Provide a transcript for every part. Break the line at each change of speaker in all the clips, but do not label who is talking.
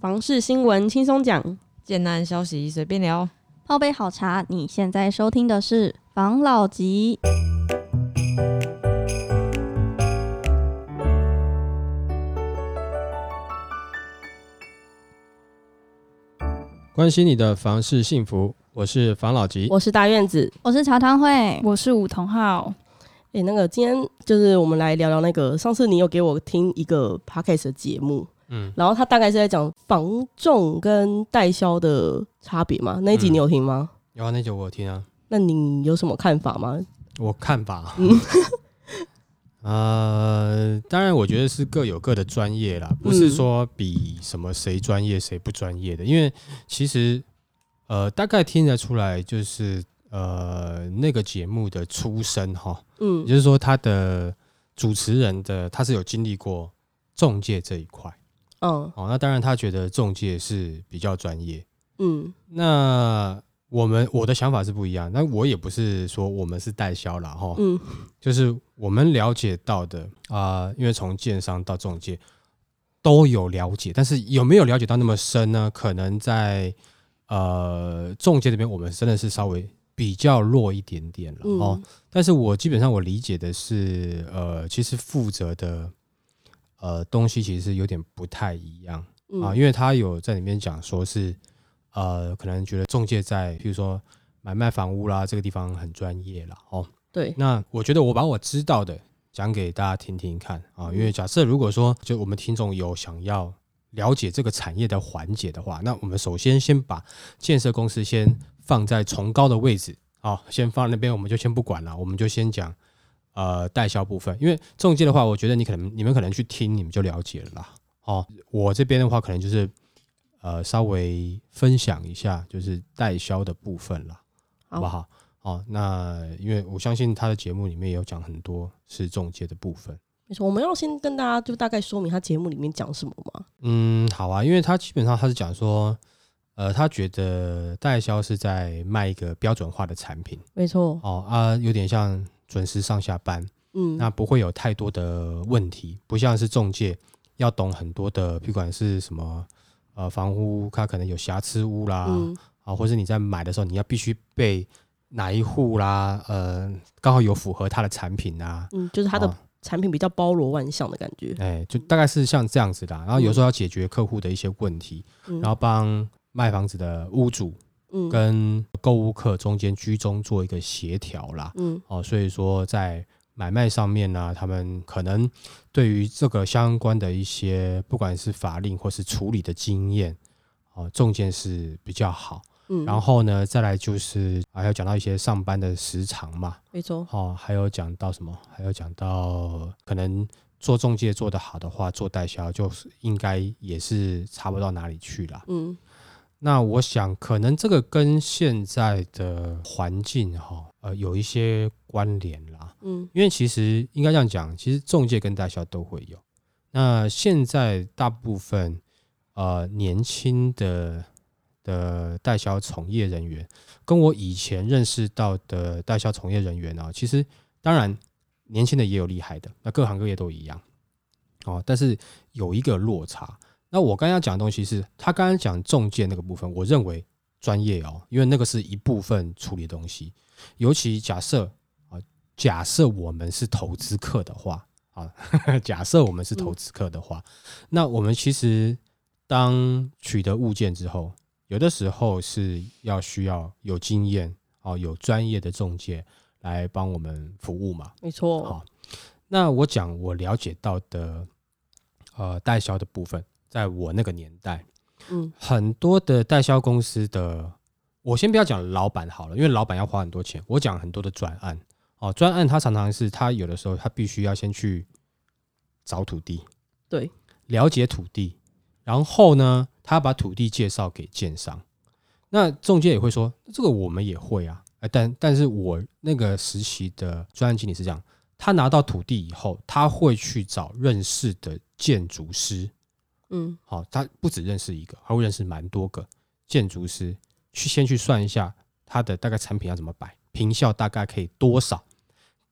房事新闻轻松讲，
简单消息随便聊。
泡杯好茶，你现在收听的是房老吉。
关心你的房事幸福，我是房老吉。
我是大院子。
我是茶汤会，
我是梧桐号，
诶，那个今天就是我们来聊聊那个，上次你有给我听一个 podcast 的节目，
嗯，
然后他大概是在讲防重跟代销的差别嘛？那一集
嗯。
你有听吗？
有啊，那集我有听啊，
那你有什么看法吗？
我看法，
嗯。
呃，当然我觉得是各有各的专业啦，不是说比什么谁专业谁不专业的，因为其实呃大概听得出来，就是呃那个节目的出身哈，
嗯。
也就是说他的主持人的他是有经历过中介这一块，
嗯
哦，那当然他觉得中介是比较专业，
嗯
那我们我的想法是不一样，那我也不是说我们是代销了，哈，
嗯
就是我们了解到的啊、因为从建商到中介都有了解，但是有没有了解到那么深呢？可能在呃中介这边，我们真的是稍微比较弱一点点了、
嗯
哦。但是我基本上我理解的是，呃，其实负责的呃东西其实是有点不太一样。
嗯
啊，因为他有在里面讲说是，呃，可能觉得中介在，譬如说买卖房屋啦，这个地方很专业啦，哦。
对，
那我觉得我把我知道的讲给大家听听看啊，因为假设如果说就我们听众有想要了解这个产业的环节的话，那我们首先先把建设公司先放在崇高的位置，啊，先放那边，我们就先不管了，我们就先讲呃代销部分，因为中介的话，我觉得你可能你们可能去听，你们就了解了啦。哦，我这边的话，可能就是呃稍微分享一下，就是代销的部分啦，好不好？哦，那因为我相信他的节目里面也有讲很多是中介的部分。
没错，我们要先跟大家就大概说明他节目里面讲什么吗？
嗯，好啊，因为他基本上他是讲说，呃，他觉得代销是在卖一个标准化的产品
没错，
哦啊，有点像准时上下班，
嗯，
那不会有太多的问题，不像是中介要懂很多的，不管是什么呃房屋，它可能有瑕疵屋啦，
嗯
啊，或是你在买的时候，你要必须被哪一户啦，呃，刚好有符合它的产品啊，
嗯，就是他的
哦
产品比较包罗万象的感觉。
哎，就大概是像这样子的啊。然后有时候要解决客户的一些问题，
嗯
然后帮卖房子的屋主
嗯
跟购物客中间居中做一个协调啦。
嗯
哦，所以说在买卖上面呢、他们可能对于这个相关的一些不管是法令或是处理的经验，哦，中间是比较好。
嗯，
然后呢，再来就是还要讲到一些上班的时长嘛，
没错，
哦，还有讲到什么？还有讲到可能做中介做得好的话，做代销就是应该也是差不到哪里去啦。
嗯
那我想，可能这个跟现在的环境哈，呃，有一些关联啦。
嗯
因为其实应该这样讲，其实中介跟代销都会有。那现在大部分呃年轻的的代销从业人员，跟我以前认识到的代销从业人员呢、其实当然年轻的也有厉害的，那各行各业都一样哦。但是有一个落差。那我刚刚讲的东西是他刚刚讲中介那个部分，我认为专业哦，因为那个是一部分处理的东西。尤其假设啊，假设我们是投资客的话啊，假设我们是投资客的话，那我们其实当取得物件之后，有的时候是要需要有经验哦，有专业的中介来帮我们服务嘛。
没错，
好，那我讲我了解到的呃代销的部分，在我那个年代，
嗯
很多的代销公司的，我先不要讲老板好了，因为老板要花很多钱。我讲很多的专案哦，专案他常常是他有的时候他必须要先去找土地，
对，
了解土地，然后呢，他把土地介绍给建商。那中介也会说，这个我们也会啊，哎，但但是我那个实习的专案经理是这样，他拿到土地以后，他会去找认识的建筑师，
嗯。
好、他不只认识一个，他会认识蛮多个建筑师，去先去算一下他的大概产品要怎么摆，平效大概可以多少，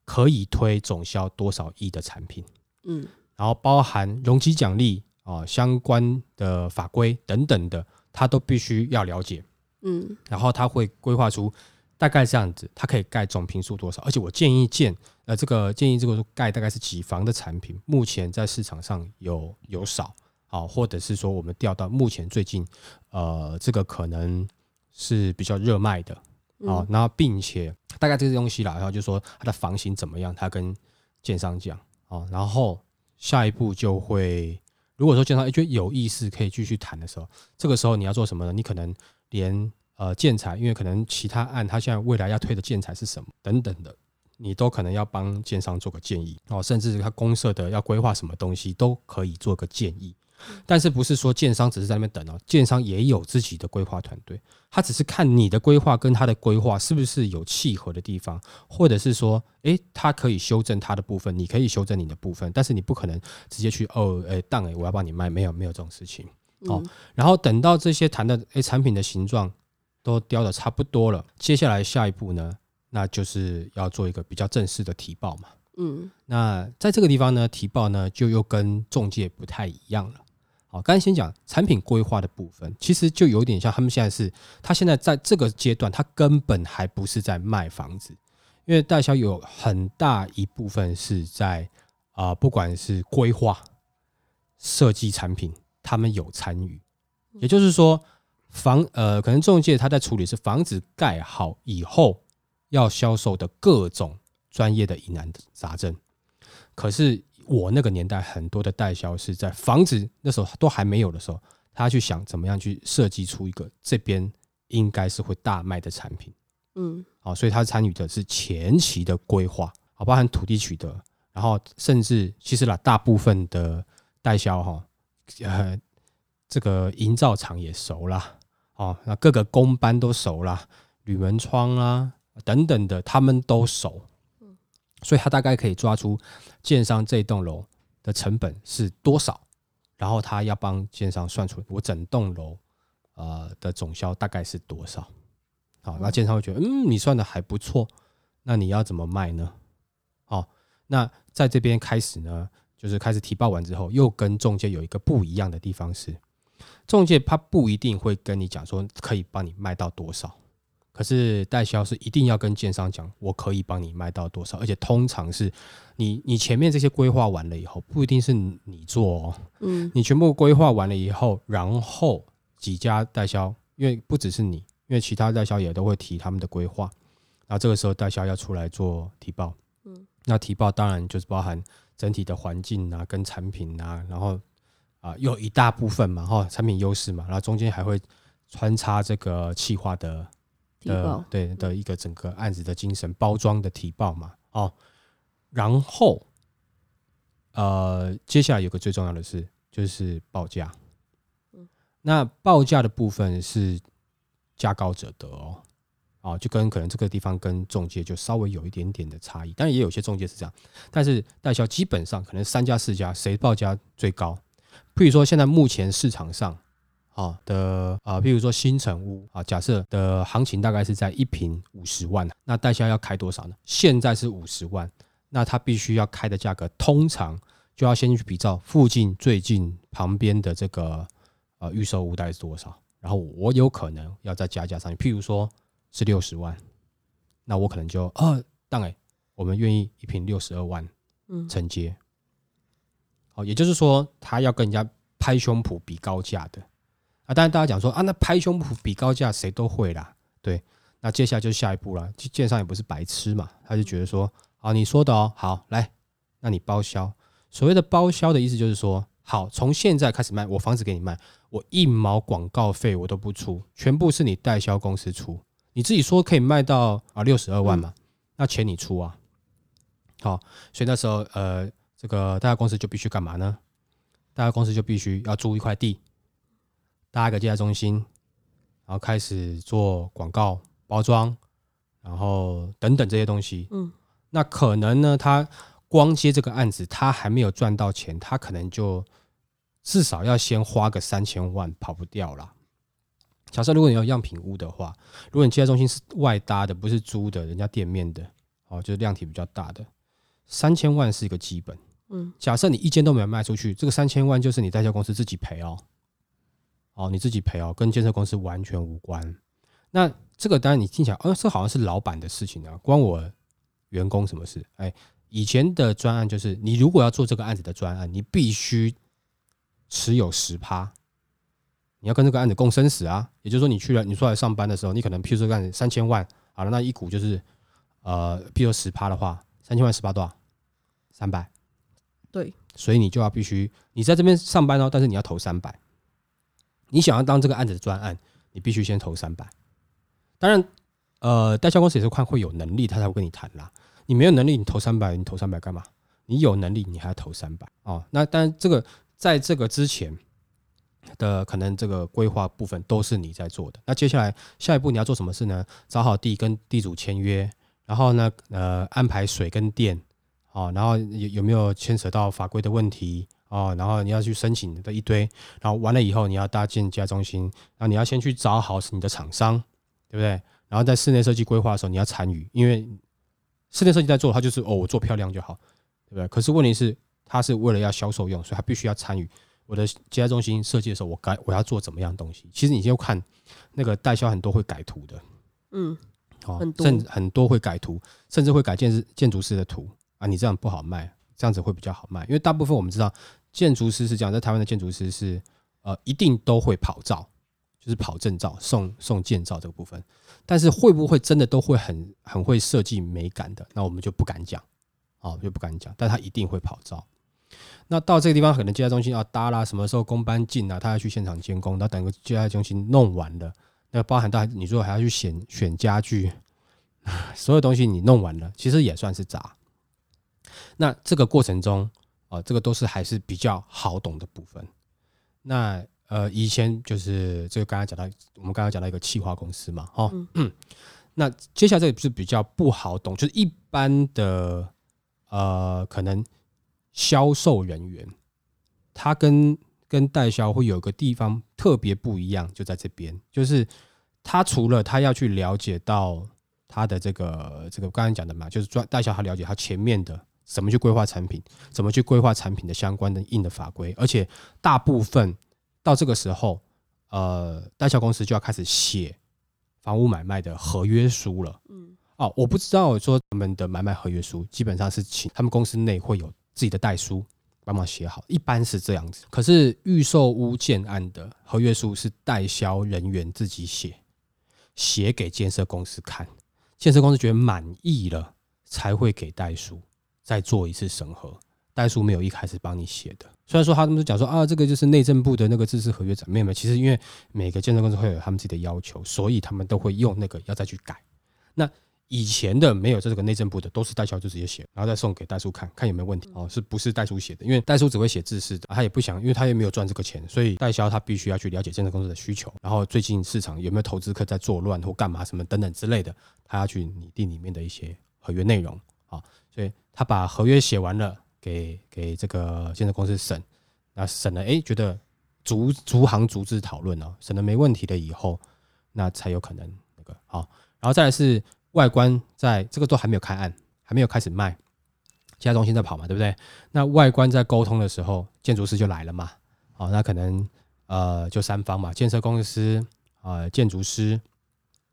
可以推总销多少亿的产品，
嗯。
然后包含容积奖励啊、相关的法规等等的，他都必须要了解。
嗯。
然后他会规划出大概这样子，它可以盖总平数多少，而且我建议建呃这个建议这个盖大概是几房的产品，目前在市场上有有少好、或者是说我们调到目前最近呃这个可能是比较热卖的哦，
嗯
然后并且大概这些东西啦，然后就说它的房型怎么样，他跟建商讲啊，然后下一步就会。如果说建商诶觉得有意思可以继续谈的时候，这个时候你要做什么呢？你可能连呃建材，因为可能其他案它现在未来要推的建材是什么等等的，你都可能要帮建商做个建议哦，甚至他公社的要规划什么东西都可以做个建议。但是不是说建商只是在那边等哦，建商也有自己的规划团队，他只是看你的规划跟他的规划是不是有契合的地方，或者是说，诶，他可以修正他的部分，你可以修正你的部分，但是你不可能直接去哦，诶，当诶，我要帮你卖，没有没有这种事情。哦
嗯
然后等到这些谈的诶产品的形状都雕的差不多了，接下来下一步呢，那就是要做一个比较正式的提报嘛。
嗯
那在这个地方呢，提报呢就又跟中介不太一样了。好，刚才先讲产品规划的部分，其实就有点像他们现在是，他现在在这个阶段，他根本还不是在卖房子，因为代销有很大一部分是在啊、不管是规划、设计产品，他们有参与。也就是说，房呃，可能中介他在处理是房子盖好以后要销售的各种专业的疑难杂症。可是我那个年代很多的代销是在房子那时候都还没有的时候，他去想怎么样去设计出一个这边应该是会大卖的产品。
嗯
好，所以他参与的是前期的规划，好，包含土地取得，然后甚至其实啦，大部分的代销哈，呃，这个营造厂也熟啦，哦，那各个工班都熟啦，铝门窗啊等等的，他们都熟，所以他大概可以抓出建商这栋楼的成本是多少，然后他要帮建商算出我整栋楼呃的总销大概是多少。好，那建商会觉得，嗯，你算的还不错，那你要怎么卖呢？好，那在这边开始呢，就是开始提报完之后，又跟中介有一个不一样的地方是，中介他不一定会跟你讲说可以帮你卖到多少，可是代销是一定要跟建商讲，我可以帮你卖到多少，而且通常是你你前面这些规划完了以后，不一定是你你做哦，
嗯。
你全部规划完了以后，然后几家代销，因为不只是你，因为其他代销也都会提他们的规划，然后这个时候代销要出来做提报，
嗯，
那提报当然就是包含整体的环境啊，跟产品啊，然后啊有一大部分嘛，哈，产品优势嘛，然后中间还会穿插这个企划的的对的一个整个案子的精神包装的提报嘛，哦，然后呃，接下来有个最重要的事就是报价，那报价的部分是价高者得哦，哦，就跟可能这个地方跟中介就稍微有一点点的差异，当然也有些中介是这样，但是代销基本上可能三家四家谁报价最高，譬如说现在目前市场上。啊的啊，譬如说新城屋啊，假设的行情大概是在一平五十万，那代销要开多少呢？现在是五十万，那他必须要开的价格，通常就要先去比照附近最近旁边的这个呃预售屋大概是多少，然后我有可能要再加价上去，譬如说是六十万，那我可能就呃，当然我们愿意一平六十二万
嗯。
承接，好，也就是说他要跟人家拍胸脯比高价的啊，当然大家讲说啊，那拍胸脯比高价谁都会啦，对，那接下来就是下一步了，建商也不是白痴嘛，他就觉得说，好，你说的哦，好，来，那你包销。所谓的包销的意思就是说，好，从现在开始卖，我房子给你卖，我一毛广告费我都不出，全部是你代销公司出。你自己说可以卖到啊六十二万嘛，那钱你出啊。好，所以那时候呃，这个代销公司就必须干嘛呢？代销公司就必须要租一块地，搭一个接待中心，然后开始做广告包装，然后等等这些东西。
嗯，
那可能呢，他光接这个案子，他还没有赚到钱，他可能就至少要先花个三千万，跑不掉啦。假设如果你有样品屋的话，如果你接待中心是外搭的，不是租的，人家店面的，哦，就是量体比较大的，三千万是一个基本。
嗯，
假设你一间都没有卖出去，这个三千万就是你代销公司自己赔哦，哦，你自己赔哦，跟建设公司完全无关。那这个当然你听起来，哦，这好像是老板的事情啊，关我员工什么事？哎，以前的专案就是，你如果要做这个案子的专案，你必须持有十趴，你要跟这个案子共生死啊。也就是说，你去了，你出来上班的时候，你可能譬如说干三千万，好了，那一股就是呃，譬如说十趴的话，三千万十趴多少？三百。
对，
所以你就要必须你在这边上班哦，但是你要投三百。你想要当这个案子的专案，你必须先投三百。当然，呃，代销公司也是看会有能力，他才会跟你谈啦。你没有能力，你投三百，你投三百干嘛？你有能力，你还要投三百哦。那当然，这个在这个之前的可能这个规划部分都是你在做的。那接下来下一步你要做什么事呢？找好地，跟地主签约，然后呢，呃，安排水跟电，哦，然后有有没有牵扯到法规的问题？哦，然后你要去申请的一堆，然后完了以后你要搭建家中心，然后你要先去找好你的厂商，对不对？然后在室内设计规划的时候你要参与，因为室内设计在做，它就是哦，我做漂亮就好，对不对？可是问题是，它是为了要销售用，所以它必须要参与我的家中心设计的时候，我该我要做怎么样东西？其实你就看那个代销很多会改图的，
嗯，
哦
很，多
甚至很多会改图，甚至会改建筑建筑师的图啊，你这样不好卖，这样子会比较好卖，因为大部分我们知道建筑师是这样，在台湾的建筑师是呃一定都会跑照，就是跑证照、送送建造这个部分，但是会不会真的都会很很会设计美感的，那我们就不敢讲，哦就不敢讲，但他一定会跑照。那到这个地方，可能接待中心要搭啦，什么时候工班进啊，他要去现场监工，那等个接待中心弄完了，那包含到你如果还要去选选家具，所有东西你弄完了，其实也算是杂。那这个过程中，啊、这个都是还是比较好懂的部分。那呃，以前就是这个刚才讲到，我们刚刚讲到一个企划公司嘛，哦，那接下来这个是比较不好懂，就是一般的呃，可能销售人员，他跟跟代销会有个地方特别不一样，就在这边，就是他除了他要去了解到他的这个这个刚才讲的嘛，就是专代销他了解他前面的怎么去规划产品，怎么去规划产品的相关的硬的法规，而且大部分到这个时候，呃，代销公司就要开始写房屋买卖的合约书了。
嗯，
哦，我不知道说他们的买卖合约书基本上是请他们公司内会有自己的代书帮忙写好，一般是这样子。可是预售屋建案的合约书是代销人员自己写，写给建设公司看，建设公司觉得满意了才会给代书再做一次审核。代书没有一开始帮你写的，虽然说他们都讲说啊，这个就是内政部的那个自治合约怎么样？其实因为每个建设公司会有他们自己的要求，所以他们都会用那个要再去改。那以前的没有这个内政部的，都是代销就直接写，然后再送给代书看看有没有问题哦，是不是代书写的？因为代书只会写字式的，他也不想，因为他也没有赚这个钱，所以代销他必须要去了解建设公司的需求，然后最近市场有没有投资客在作乱或干嘛什么等等之类的，他要去拟定里面的一些合约内容啊，所以他把合约写完了，给给这个建设公司审，那审了，哎，觉得逐逐行逐字讨论哦，审了没问题了以后，那才有可能那个好，然后再来是。外观在这个都还没有开案，还没有开始卖，其他中心在跑嘛，对不对？那外观在沟通的时候，建筑师就来了嘛。好，那可能呃就三方嘛，建设公司啊、建筑师，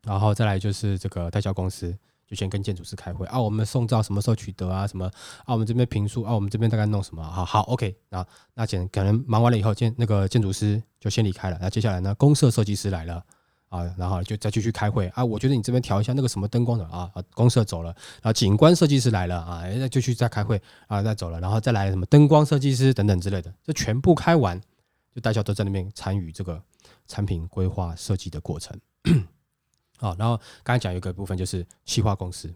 然后再来就是这个代销公司，先跟建筑师开会啊，我们送照什么时候取得啊？什么啊？我们这边评述啊，我们这边大概弄什么？好好，OK 那，那简可能忙完了以后，建那个建筑师就先离开了，那接下来呢，公社设计师来了。啊，然后就再继续开会啊。我觉得你这边调一下那个什么灯光的啊，啊，公社走了，然后景观设计师来了啊，那就去再开会啊，再走了，然后再来什么灯光设计师等等之类的，这全部开完，就大家都在那边参与这个产品规划设计的过程。好，然后刚才讲有一个部分就是企划公司，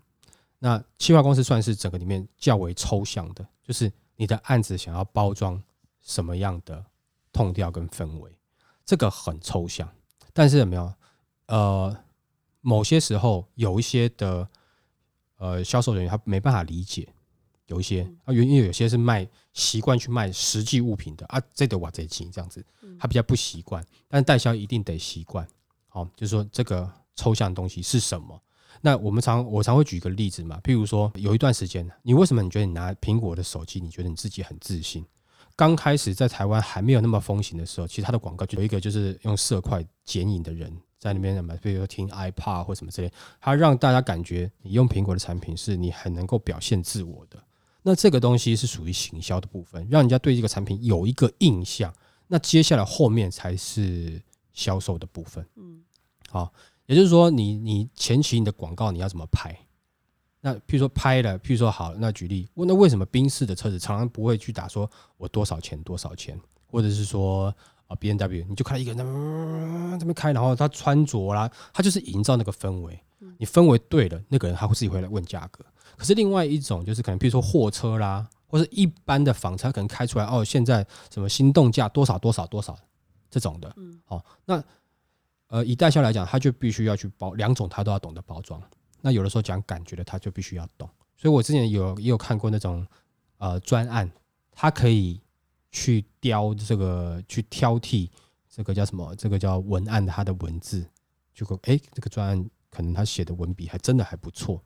那企划公司算是整个里面较为抽象的，就是你的案子想要包装什么样的痛调跟氛围，这个很抽象，但是有没有？呃，某些时候有一些的呃销售人员他没办法理解，有一些啊，因为有些是卖习惯去卖实际物品的啊，这个我这钱这样子，他比较不习惯，但是代销一定得习惯，好、就是说这个抽象的东西是什么？那我们常我常会举一个例子嘛，譬如说有一段时间，你为什么你觉得你拿苹果的手机，你觉得你自己很自信？刚开始在台湾还没有那么风行的时候，其实它的广告就有一个就是用色块剪影的人在那边什么，比如说听 iPad 或什么之类，它让大家感觉你用苹果的产品是你很能够表现自我的。那这个东西是属于行销的部分，让人家对这个产品有一个印象。那接下来后面才是销售的部分。嗯，好，也就是说，你你前期你的广告你要怎么拍？那譬如说拍了，譬如说好，那举例，那为什么宾士的车子常常不会去打说我多少钱多少钱，或者是说啊 B N W，你就看一个人这么开，然后他穿着啦，他就是营造那个氛围。你氛围对了，那个人他会自己会来问价格。可是另外一种就是可能，譬如说货车啦，或者一般的房车，可能开出来哦，现在什么心动价多少多少多少这种的。嗯，好，那呃以代销来讲，他就必须要去包两种，他都要懂得包装。那有的时候讲感觉的，他就必须要懂。所以我之前有也有看过那种呃专案，他可以去雕这个，去挑剔这个叫什么？这个叫文案，它的文字，结果哎，这个专案可能他写的文笔还真的还不错。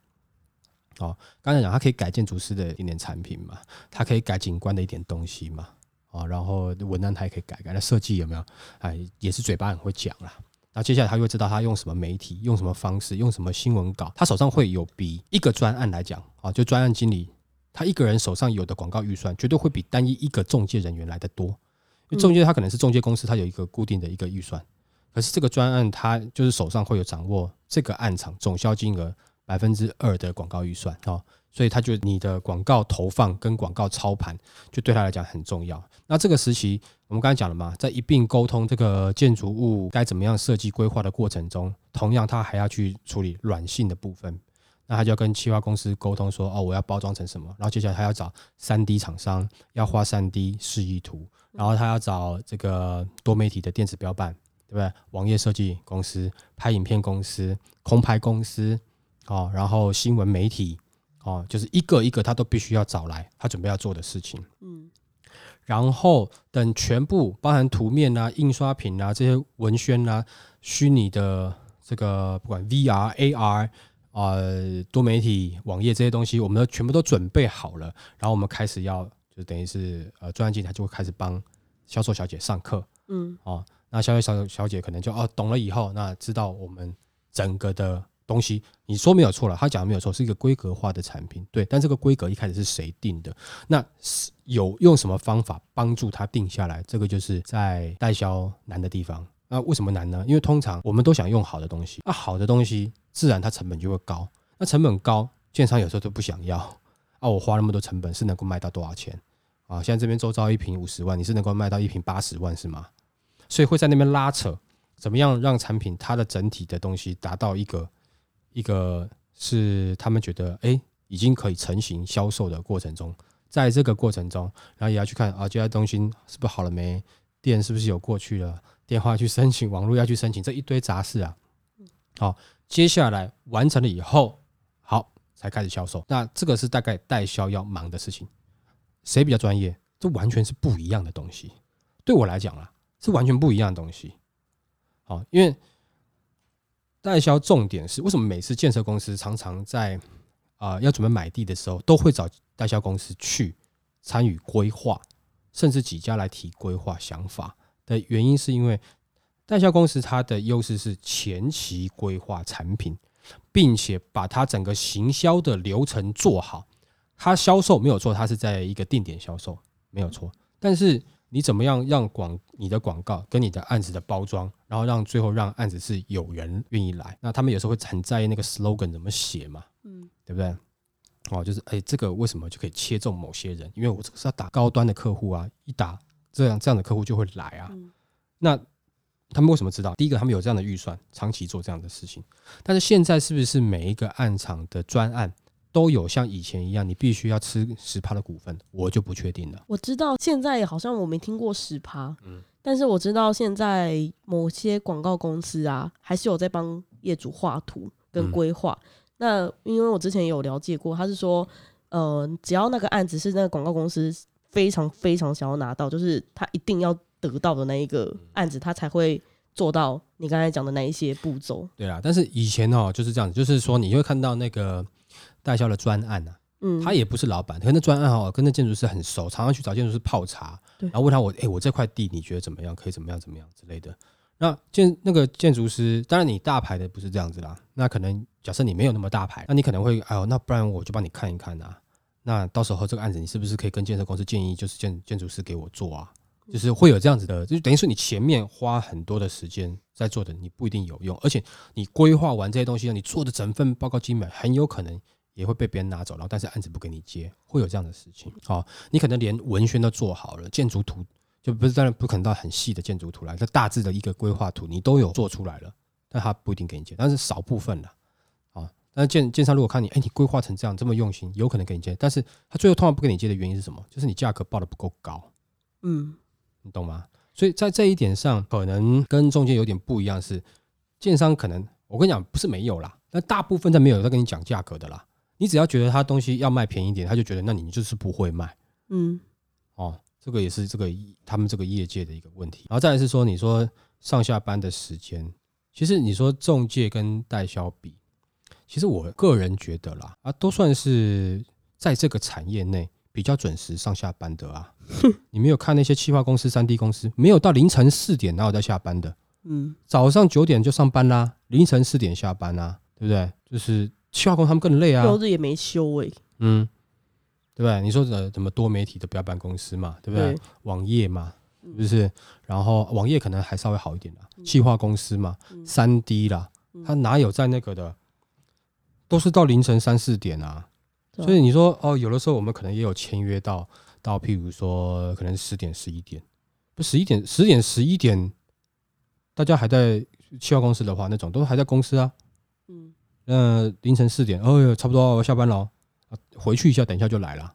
哦，刚才讲他可以改建筑师的一点产品嘛，他可以改景观的一点东西嘛，啊，然后文案他也可以改改，那设计有没有？哎，也是嘴巴很会讲啦。那接下来他就会知道他用什么媒体，用什么方式，用什么新闻稿，他手上会有比一个专案来讲啊，就专案经理他一个人手上有的广告预算，绝对会比单一一个中介人员来的多。因为中介他可能是中介公司，他有一个固定的一个预算，可是这个专案他就是手上会有掌握这个案场总销金额百分之二的广告预算啊。所以他觉得你的广告投放跟广告操盘，就对他来讲很重要。那这个时期，我们刚才讲了嘛，在一并沟通这个建筑物该怎么样设计规划的过程中，同样他还要去处理软性的部分。那他就要跟企划公司沟通说，哦，我要包装成什么？然后接下来他要找三 D 厂商，要画三 D 示意图，然后他要找这个多媒体的电子标版，对不对？网页设计公司、拍影片公司、空拍公司，哦，然后新闻媒体。哦，就是一个一个他都必须要找来，他准备要做的事情。嗯，然后等全部包含图面啊、印刷品啊这些文宣啊、虚拟的这个不管 VR、AR 啊、多媒体网页这些东西，我们都全部都准备好了，然后我们开始要就等于是呃，专案经理就会开始帮销售小姐上课。嗯，哦，那销售小小姐可能就哦懂了以后，那知道我们整个的。东西你说没有错了，他讲的没有错，是一个规格化的产品，对。但这个规格一开始是谁定的？那是有用什么方法帮助他定下来？这个就是在代销难的地方。那为什么难呢？因为通常我们都想用好的东西，那好的东西自然它成本就会高。那成本高，建商有时候都不想要啊。我花那么多成本是能够卖到多少钱啊？现在这边周遭一瓶五十万，你是能够卖到一瓶八十万是吗？所以会在那边拉扯，怎么样让产品它的整体的东西达到一个。一个是他们觉得哎，已经可以成型销售的过程中，在这个过程中，然后也要去看啊，这家东西是不是好了没？电是不是有过去了？电话去申请，网络要去申请，这一堆杂事啊。好，接下来完成了以后，好才开始销售。那这个是大概代销要忙的事情。谁比较专业？这完全是不一样的东西。对我来讲啊，是完全不一样的东西。好，因为。代销重点是为什么每次建设公司常常在啊要准备买地的时候，都会找代销公司去参与规划，甚至几家来提规划想法的原因，是因为代销公司它的优势是前期规划产品，并且把它整个行销的流程做好。它销售没有错，它是在一个定点销售没有错，但是。你怎么样让广你的广告跟你的案子的包装，然后让最后让案子是有人愿意来？那他们有时候会很在意那个 slogan 怎么写嘛，嗯，对不对？哦，就是哎，这个为什么就可以切中某些人？因为我这个是要打高端的客户啊，一打这样这样的客户就会来啊。那他们为什么知道？第一个，他们有这样的预算，长期做这样的事情。但是现在是不是每一个案场的专案？都有像以前一样，你必须要吃十趴的股份，我就不确定了。
我知道现在好像我没听过十趴，嗯，但是我知道现在某些广告公司啊，还是有在帮业主画图跟规划。那因为我之前有了解过，他是说，呃，只要那个案子是那个广告公司非常非常想要拿到，就是他一定要得到的那一个案子，他才会做到你刚才讲的那一些步骤。
对啦，但是以前哦就是这样子，就是说你会看到那个代销的专案啊，
嗯，
他也不是老板，可能那专案哦跟那建筑师很熟，常常去找建筑师泡茶，然后问他我，哎、我这块地你觉得怎么样？可以怎么样怎么样之类的。那建那个建筑师，当然你大牌的不是这样子啦，那可能假设你没有那么大牌，那你可能会，哎呦，那不然我就帮你看一看啊。那到时候这个案子你是不是可以跟建设公司建议，就是建建筑师给我做啊？就是会有这样子的，就等于说你前面花很多的时间在做的，你不一定有用，而且你规划完这些东西，你做的整份报告精美，很有可能也会被别人拿走，然后但是案子不给你接，会有这样的事情。好、你可能连文宣都做好了，建筑图就不是当然不可能到很细的建筑图来，这大致的一个规划图你都有做出来了，但他不一定给你接，但是少部分了。啊，但是建建商如果看你，哎，你规划成这样这么用心，有可能给你接，但是他最后通常不给你接的原因是什么？就是你价格报的不够高。
嗯
你懂吗？所以在这一点上，可能跟中间有点不一样是，建商可能我跟你讲不是没有啦，那大部分在没有在跟你讲价格的啦。你只要觉得他东西要卖便宜一点，他就觉得那你就是不会卖
嗯
哦。这个也是这个他们这个业界的一个问题。然后再来是说，你说上下班的时间，其实你说中介跟代销比，其实我个人觉得啦，啊，都算是在这个产业内比较准时上下班的啊。你没有看那些企划公司、三 D 公司，没有到凌晨四点哪有在下班的？
嗯
早上九点就上班啦，凌晨四点下班啦，对不对？就是企划工他们更累啊，
六日也没休诶、
嗯，对不对？你说的怎么多媒体的标办公司嘛，对不对？
对，
网页嘛，是不是？然后网页可能还稍微好一点啦，
嗯。
企划公司嘛，三 D 啦，他哪有在那个的？都是到凌晨三四点啊，所以你说哦，有的时候我们可能也有签约到到，譬如说可能十点十一点，不十一点十点十一点，大家还在企划公司的话，那种都还在公司啊。
嗯
那凌晨四点，哦哟，差不多下班了回去一下，等一下就来了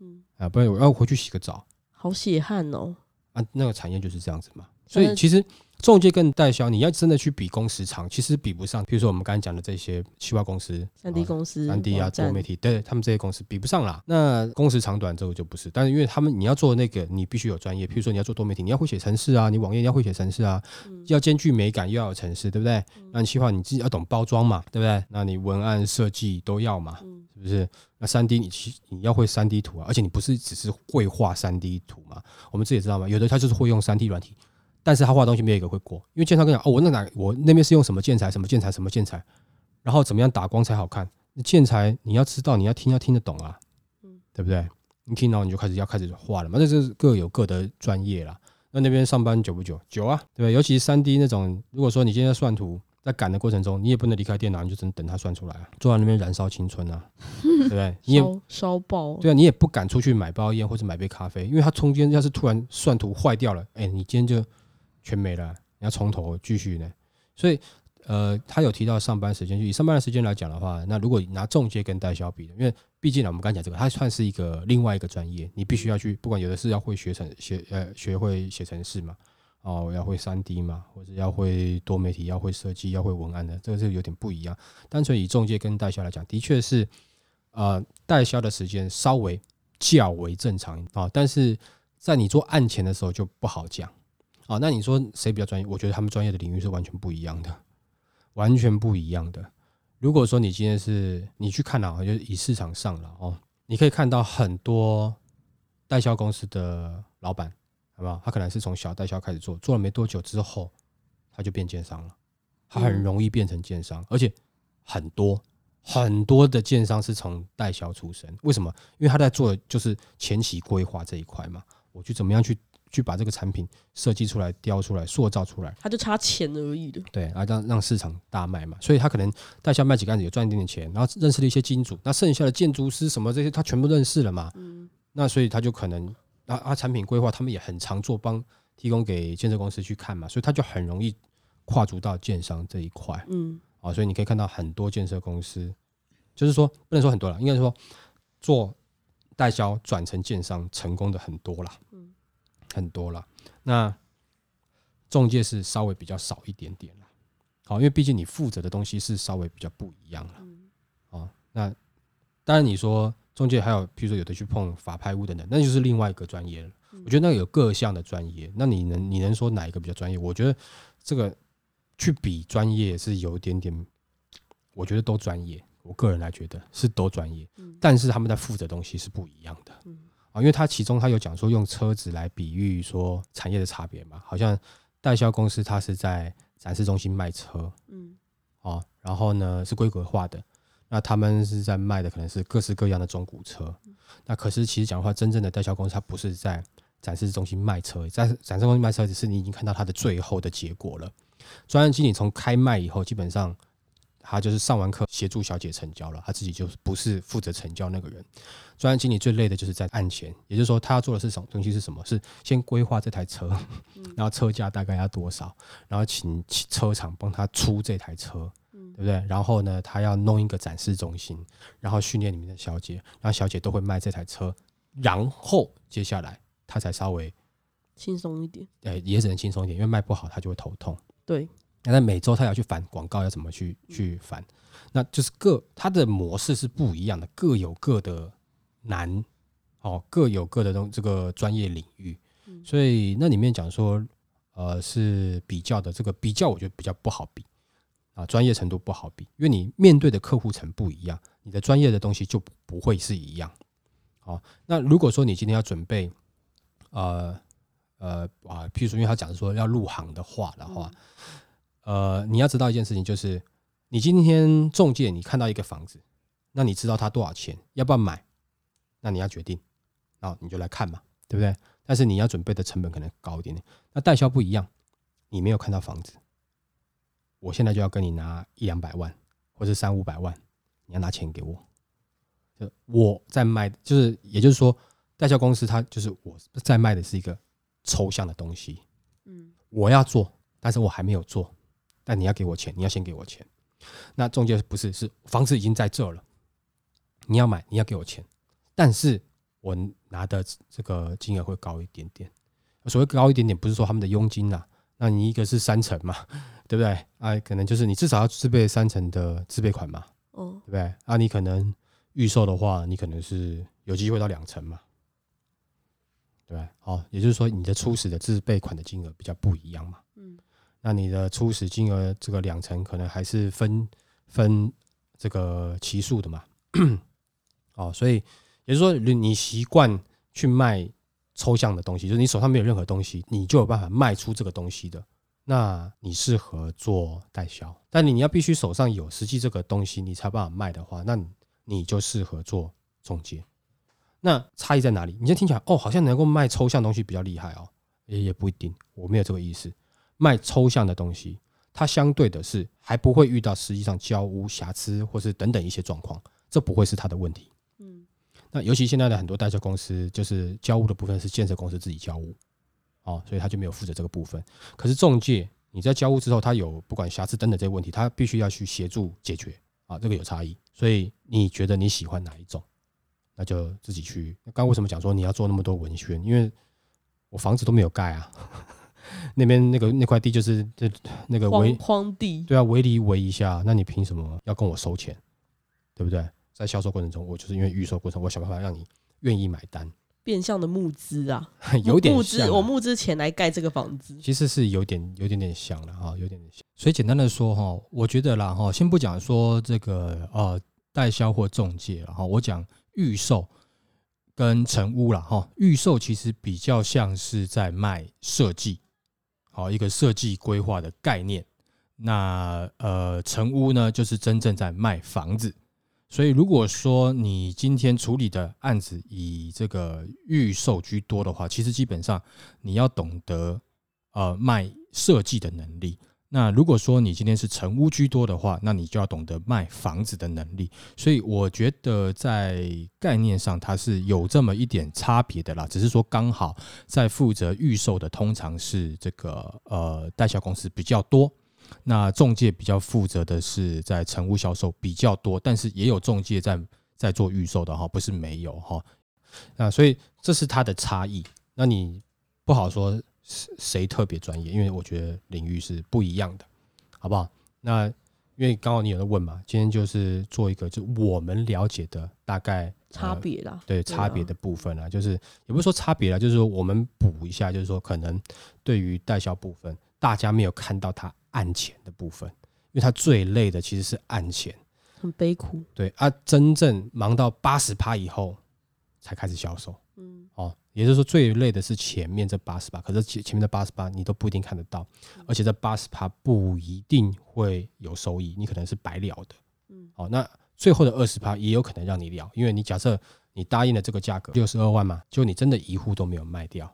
嗯，
啊，不然我要回去洗个澡
好血汗哦。
啊。那个产业就是这样子嘛，所以其实中介跟代销，你要真的去比工时长，其实比不上。比如说我们刚才讲的这些企划公司、
三 D 公司、
三 D 啊、多媒体，对他们这些公司比不上啦。那工时长短这个就不是，但是因为他们你要做那个，你必须有专业。譬如说你要做多媒体，你要会写程式啊，你网页要会写程式啊，
嗯
要兼具美感，又要有程式，对不对？那你企划你自己要懂包装嘛，对不对？那你文案设计都要嘛，
嗯
是不是？那三 D 你其你要会三 D 图啊，而且你不是只是会画三 D 图嘛？我们自己知道嘛，有的他就是会用三 D 软体，但是他画的东西没有一个会过，因为建商跟你讲哦，我那哪我那边是用什么建材，什么建材，什么建材，然后怎么样打光才好看？那建材你要知道，你要听要听得懂啊，
嗯
对不对？你听到你就开始要开始画了嘛，那这是各有各的专业啦。那那边上班久不久？久啊，对不对？尤其是三 D 那种，如果说你今天在算图，在赶的过程中，你也不能离开电脑，你就只能等它算出来啊，坐在那边燃烧青春啊，对不对？你也
烧烧爆，
对啊，你也不敢出去买包烟或者买杯咖啡，因为它中间要是突然算图坏掉了，哎，你今天就全没了，你要从头继续呢。所以，呃，他有提到上班时间，就以上班的时间来讲的话，那如果拿中介跟代销比，因为毕竟呢，我们刚讲这个，它算是一个另外一个专业，你必须要去，不管有的是要会学程写呃学会写程式嘛，哦，要会三 D 嘛，或者要会多媒体，要会设计，要会文案的，这个是有点不一样。单纯以中介跟代销来讲，的确是呃代销的时间稍微较为正常啊，但是在你做案前的时候就不好讲啊。那你说谁比较专业？我觉得他们专业的领域是完全不一样的，完全不一样的。如果说你今天是你去看啊，就是以市场上了哦，你可以看到很多代销公司的老板，好不好？他可能是从小代销开始做，做了没多久之后，他就变奸商了，他很
嗯
容易变成奸商，而且很多很多的奸商是从代销出身，为什么？因为他在做的就是前期规划这一块嘛，我去怎么样去去把这个产品设计出来、雕出来、塑造出来，
他就差钱而已的。
对，啊，让让市场大卖嘛，所以他可能代销卖几个案子有赚一点点钱，然后认识了一些金主，那剩下的建筑师什么这些他全部认识了嘛，
嗯。
那所以他就可能啊啊产品规划他们也很常做帮提供给建设公司去看嘛，所以他就很容易跨足到建商这一块。
嗯。
啊，所以你可以看到很多建设公司，就是说不能说很多了，应该说做代销转成建商成功的很多了，
嗯
很多了。那中介是稍微比较少一点点了，好，因为毕竟你负责的东西是稍微比较不一样了。
嗯
啊，那当然你说中介还有，譬如说有的去碰法拍屋等等，那就是另外一个专业了。我觉得那个有各项的专业，那你能你能说哪一个比较专业？我觉得这个去比专业是有一点点，我觉得都专业，我个人来觉得是都专业，
嗯
但是他们在负责的东西是不一样的。因为他其中他有讲说用车子来比喻说产业的差别嘛，好像代销公司它是在展示中心卖车
嗯
哦，然后呢是规格化的，那他们是在卖的可能是各式各样的中古车，那可是其实讲的话，真正的代销公司它不是在展示中心卖车，在展示中心卖车只是你已经看到它的最后的结果了。专案经理从开卖以后，基本上他就是上完课协助小姐成交了，他自己就不是负责成交那个人。专案经理最累的就是在案前，也就是说他要做的是什么东西是什么？是先规划这台车，然后车价大概要多少，然后请车厂帮他出这台车，
嗯
对不对？然后呢，他要弄一个展示中心，然后训练里面的小姐，让小姐都会卖这台车，然后接下来他才稍微
轻松一点。
对也只能轻松一点，因为卖不好他就会头痛。
对，
那在每周他要去反广告，要怎么去去反？那就是各他的模式是不一样的，各有各的难哦，各有各的东这个专业领域。
嗯
所以那里面讲说，呃，是比较的这个比较，我觉得比较不好比啊，专业程度不好比，因为你面对的客户层不一样，你的专业的东西就不不会是一样。好，那如果说你今天要准备，呃呃啊，譬如说，因为他讲说要入行的话的话，呃，你要知道一件事情，就是你今天中介，你看到一个房子，那你知道它多少钱，要不要买？那你要决定，然后你就来看嘛，对不对？但是你要准备的成本可能高一点点。那代销不一样，你没有看到房子，我现在就要跟你拿一两百万，或是三五百万，你要拿钱给我。就我在卖，就是也就是说，代销公司它就是我在卖的是一个抽象的东西，
嗯
我要做，但是我还没有做，但你要给我钱，你要先给我钱。那中介不是，是房子已经在这了，你要买，你要给我钱，但是我拿的这个金额会高一点点。所谓高一点点，不是说他们的佣金啦，那你一个是三成嘛，对不对？啊，可能就是你至少要自备三成的自备款嘛，
哦
对不对？啊，你可能预售的话，你可能是有机会到两成嘛，对不对？好，也就是说你的初始的自备款的金额比较不一样嘛。那你的初始金额这个两成可能还是分分这个期数的嘛？哦，所以也就是说，你习惯去卖抽象的东西，就是你手上没有任何东西，你就有办法卖出这个东西的，那你适合做代销。但你你要必须手上有实际这个东西，你才有办法卖的话，那你你就适合做中介。那差异在哪里？你现在听起来哦，好像能够卖抽象东西比较厉害哦，也也不一定，我没有这个意思。卖抽象的东西，它相对的是还不会遇到实际上交屋瑕疵或是等等一些状况，这不会是它的问题。
嗯
那尤其现在的很多代销公司，就是交屋的部分是建设公司自己交屋，哦，所以他就没有负责这个部分。可是中介你在交屋之后，他有不管瑕疵等等这些问题，他必须要去协助解决啊，这个有差异。所以你觉得你喜欢哪一种，那就自己去。刚刚为什么讲说你要做那么多文宣？因为我房子都没有盖啊，那边那个那块地就是这那个围
荒荒地，
对啊，围篱围一下，那你凭什么要跟我收钱？对不对？在销售过程中，我就是因为预售过程，我想办法让你愿意买单，
变相的募资啊，
有点
我募资钱来盖这个房子。
其实是有点有点点像了哈，有点点像。
所以简单的说哈，我觉得啦哈，先不讲说这个呃代销或中介了哈，我讲预售跟成屋啦哈。预售其实比较像是在卖设计，好一个设计规划的概念。那呃成屋呢，就是真正在卖房子。所以如果说你今天处理的案子以这个预售居多的话，其实基本上你要懂得呃卖设计的能力。那如果说你今天是成屋居多的话，那你就要懂得卖房子的能力。所以我觉得在概念上它是有这么一点差别的啦，只是说刚好在负责预售的通常是这个呃代销公司比较多。那中介比较负责的是在成屋销售比较多，但是也有中介在在做预售的哈，不是没有哈。
那，所以这是它的差异。那你不好说谁谁特别专业，因为我觉得领域是不一样的，好不好？那因为刚好你有在问嘛，今天就是做一个就我们了解的大概
差
呃
别啦，
对差别的部分啊，就是也不是说差别啦，就是说我们补一下，就是说可能对于代销部分，大家没有看到它案前的部分，因为它最累的其实是案前。
很悲苦。
对啊，真正忙到八十趴以后才开始销售
嗯
哦，也就是说最累的是前面这八十八，可是前前面的八十八你都不一定看得到，而且这八十趴不一定会有收益，你可能是白聊的。
嗯
好，那最后的二十趴也有可能让你聊，因为你假设你答应了这个价格六十二万嘛，就你真的一户都没有卖掉，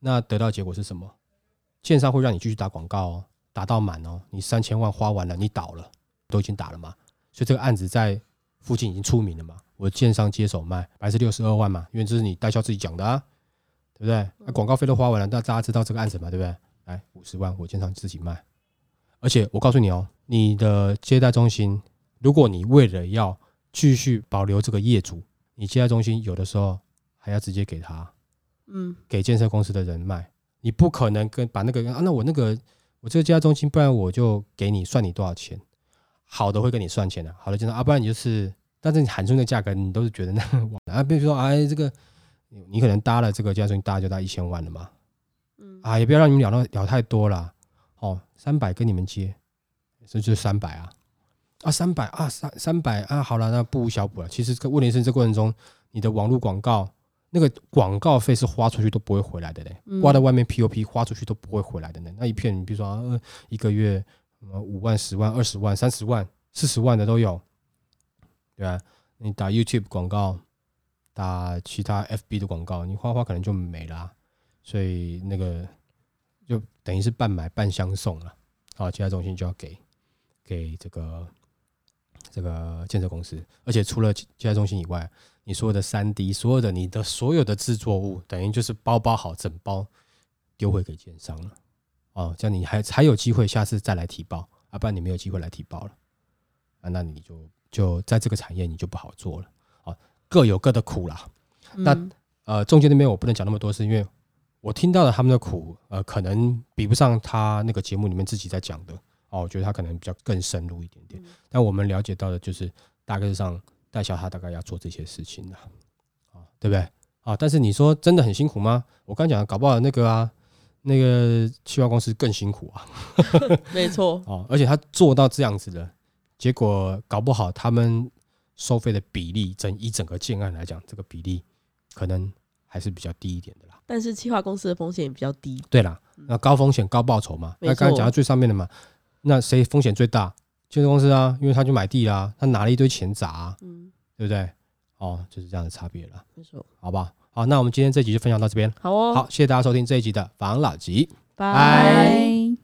那得到结果是什么？建商会让你继续打广告哦，打到满哦，你三千万花完了，你倒了，都已经打了嘛，所以这个案子在附近已经出名了嘛。我建商接手卖，还是六十二万嘛，因为这是你代销自己讲的啊，对不对？那广告费都花完了，那大家知道这个案子嘛，对不对？来五十万，我建商自己卖，而且我告诉你哦，你的接待中心，如果你为了要继续保留这个业主，你接待中心有的时候还要直接给他，
嗯
给建设公司的人卖，你不可能跟把那个啊，那我那个我这个接待中心，不然我就给你算你多少钱，好的会跟你算钱的、好的就是啊，不然你就是，但是你喊出那个价格，你都是觉得那个 啊，比如说哎这个你你可能搭了这个接待中心，搭就搭一千万了嘛，
嗯
啊，也不要让你们聊到聊太多了。哦，三百跟你们接，这就是三百啊，啊三百啊三三百啊，好了，那不无小补了。其实这个问题是这过程中，你的网络广告那个广告费是花出去都不会回来的嘞，
嗯
挂在外面 POP 花出去都不会回来的呢。那一片，你比如说、呃、一个月什么五万、十万、二十万、三十万、四十万的都有，对吧、你打 YouTube 广告，打其他 FB 的广告，你花花可能就没啦、所以那个就等于是半买半相送了。好，其他中心就要给给这个这个建设公司，而且除了其他中心以外，你所有的三 D，所有的你的所有的制作物，等于就是包包好整包丢回给建商了。哦，这样你还还有机会下次再来提报，啊，不然你没有机会来提报了，啊，那你就就在这个产业你就不好做了。啊，各有各的苦啦。那
嗯
呃，中间那边我不能讲那么多，是因为我听到了他们的苦，呃，可能比不上他那个节目里面自己在讲的哦。我觉得他可能比较更深入一点点。但我们了解到的就是，大概上代销他大概要做这些事情的，啊，对不对？啊，但是你说真的很辛苦吗？我刚讲的搞不好那个啊，那个企划公司更辛苦啊，
没错，
哦，而且他做到这样子的结果，搞不好他们收费的比例，整一整个建案来讲，这个比例可能还是比较低一点的啦。
但是企划公司的风险也比较低。
对啦，那高风险高报酬嘛，那刚才讲到最上面的嘛，那谁风险最大？建设公司啊，因为他去买地啦，他拿了一堆钱砸、啊，
嗯，
对不对？哦，就是这样的差别了，
没错。
好不好？那我们今天这集就分享到这边。
好哦，
好，谢谢大家收听这一集的防老集。
拜。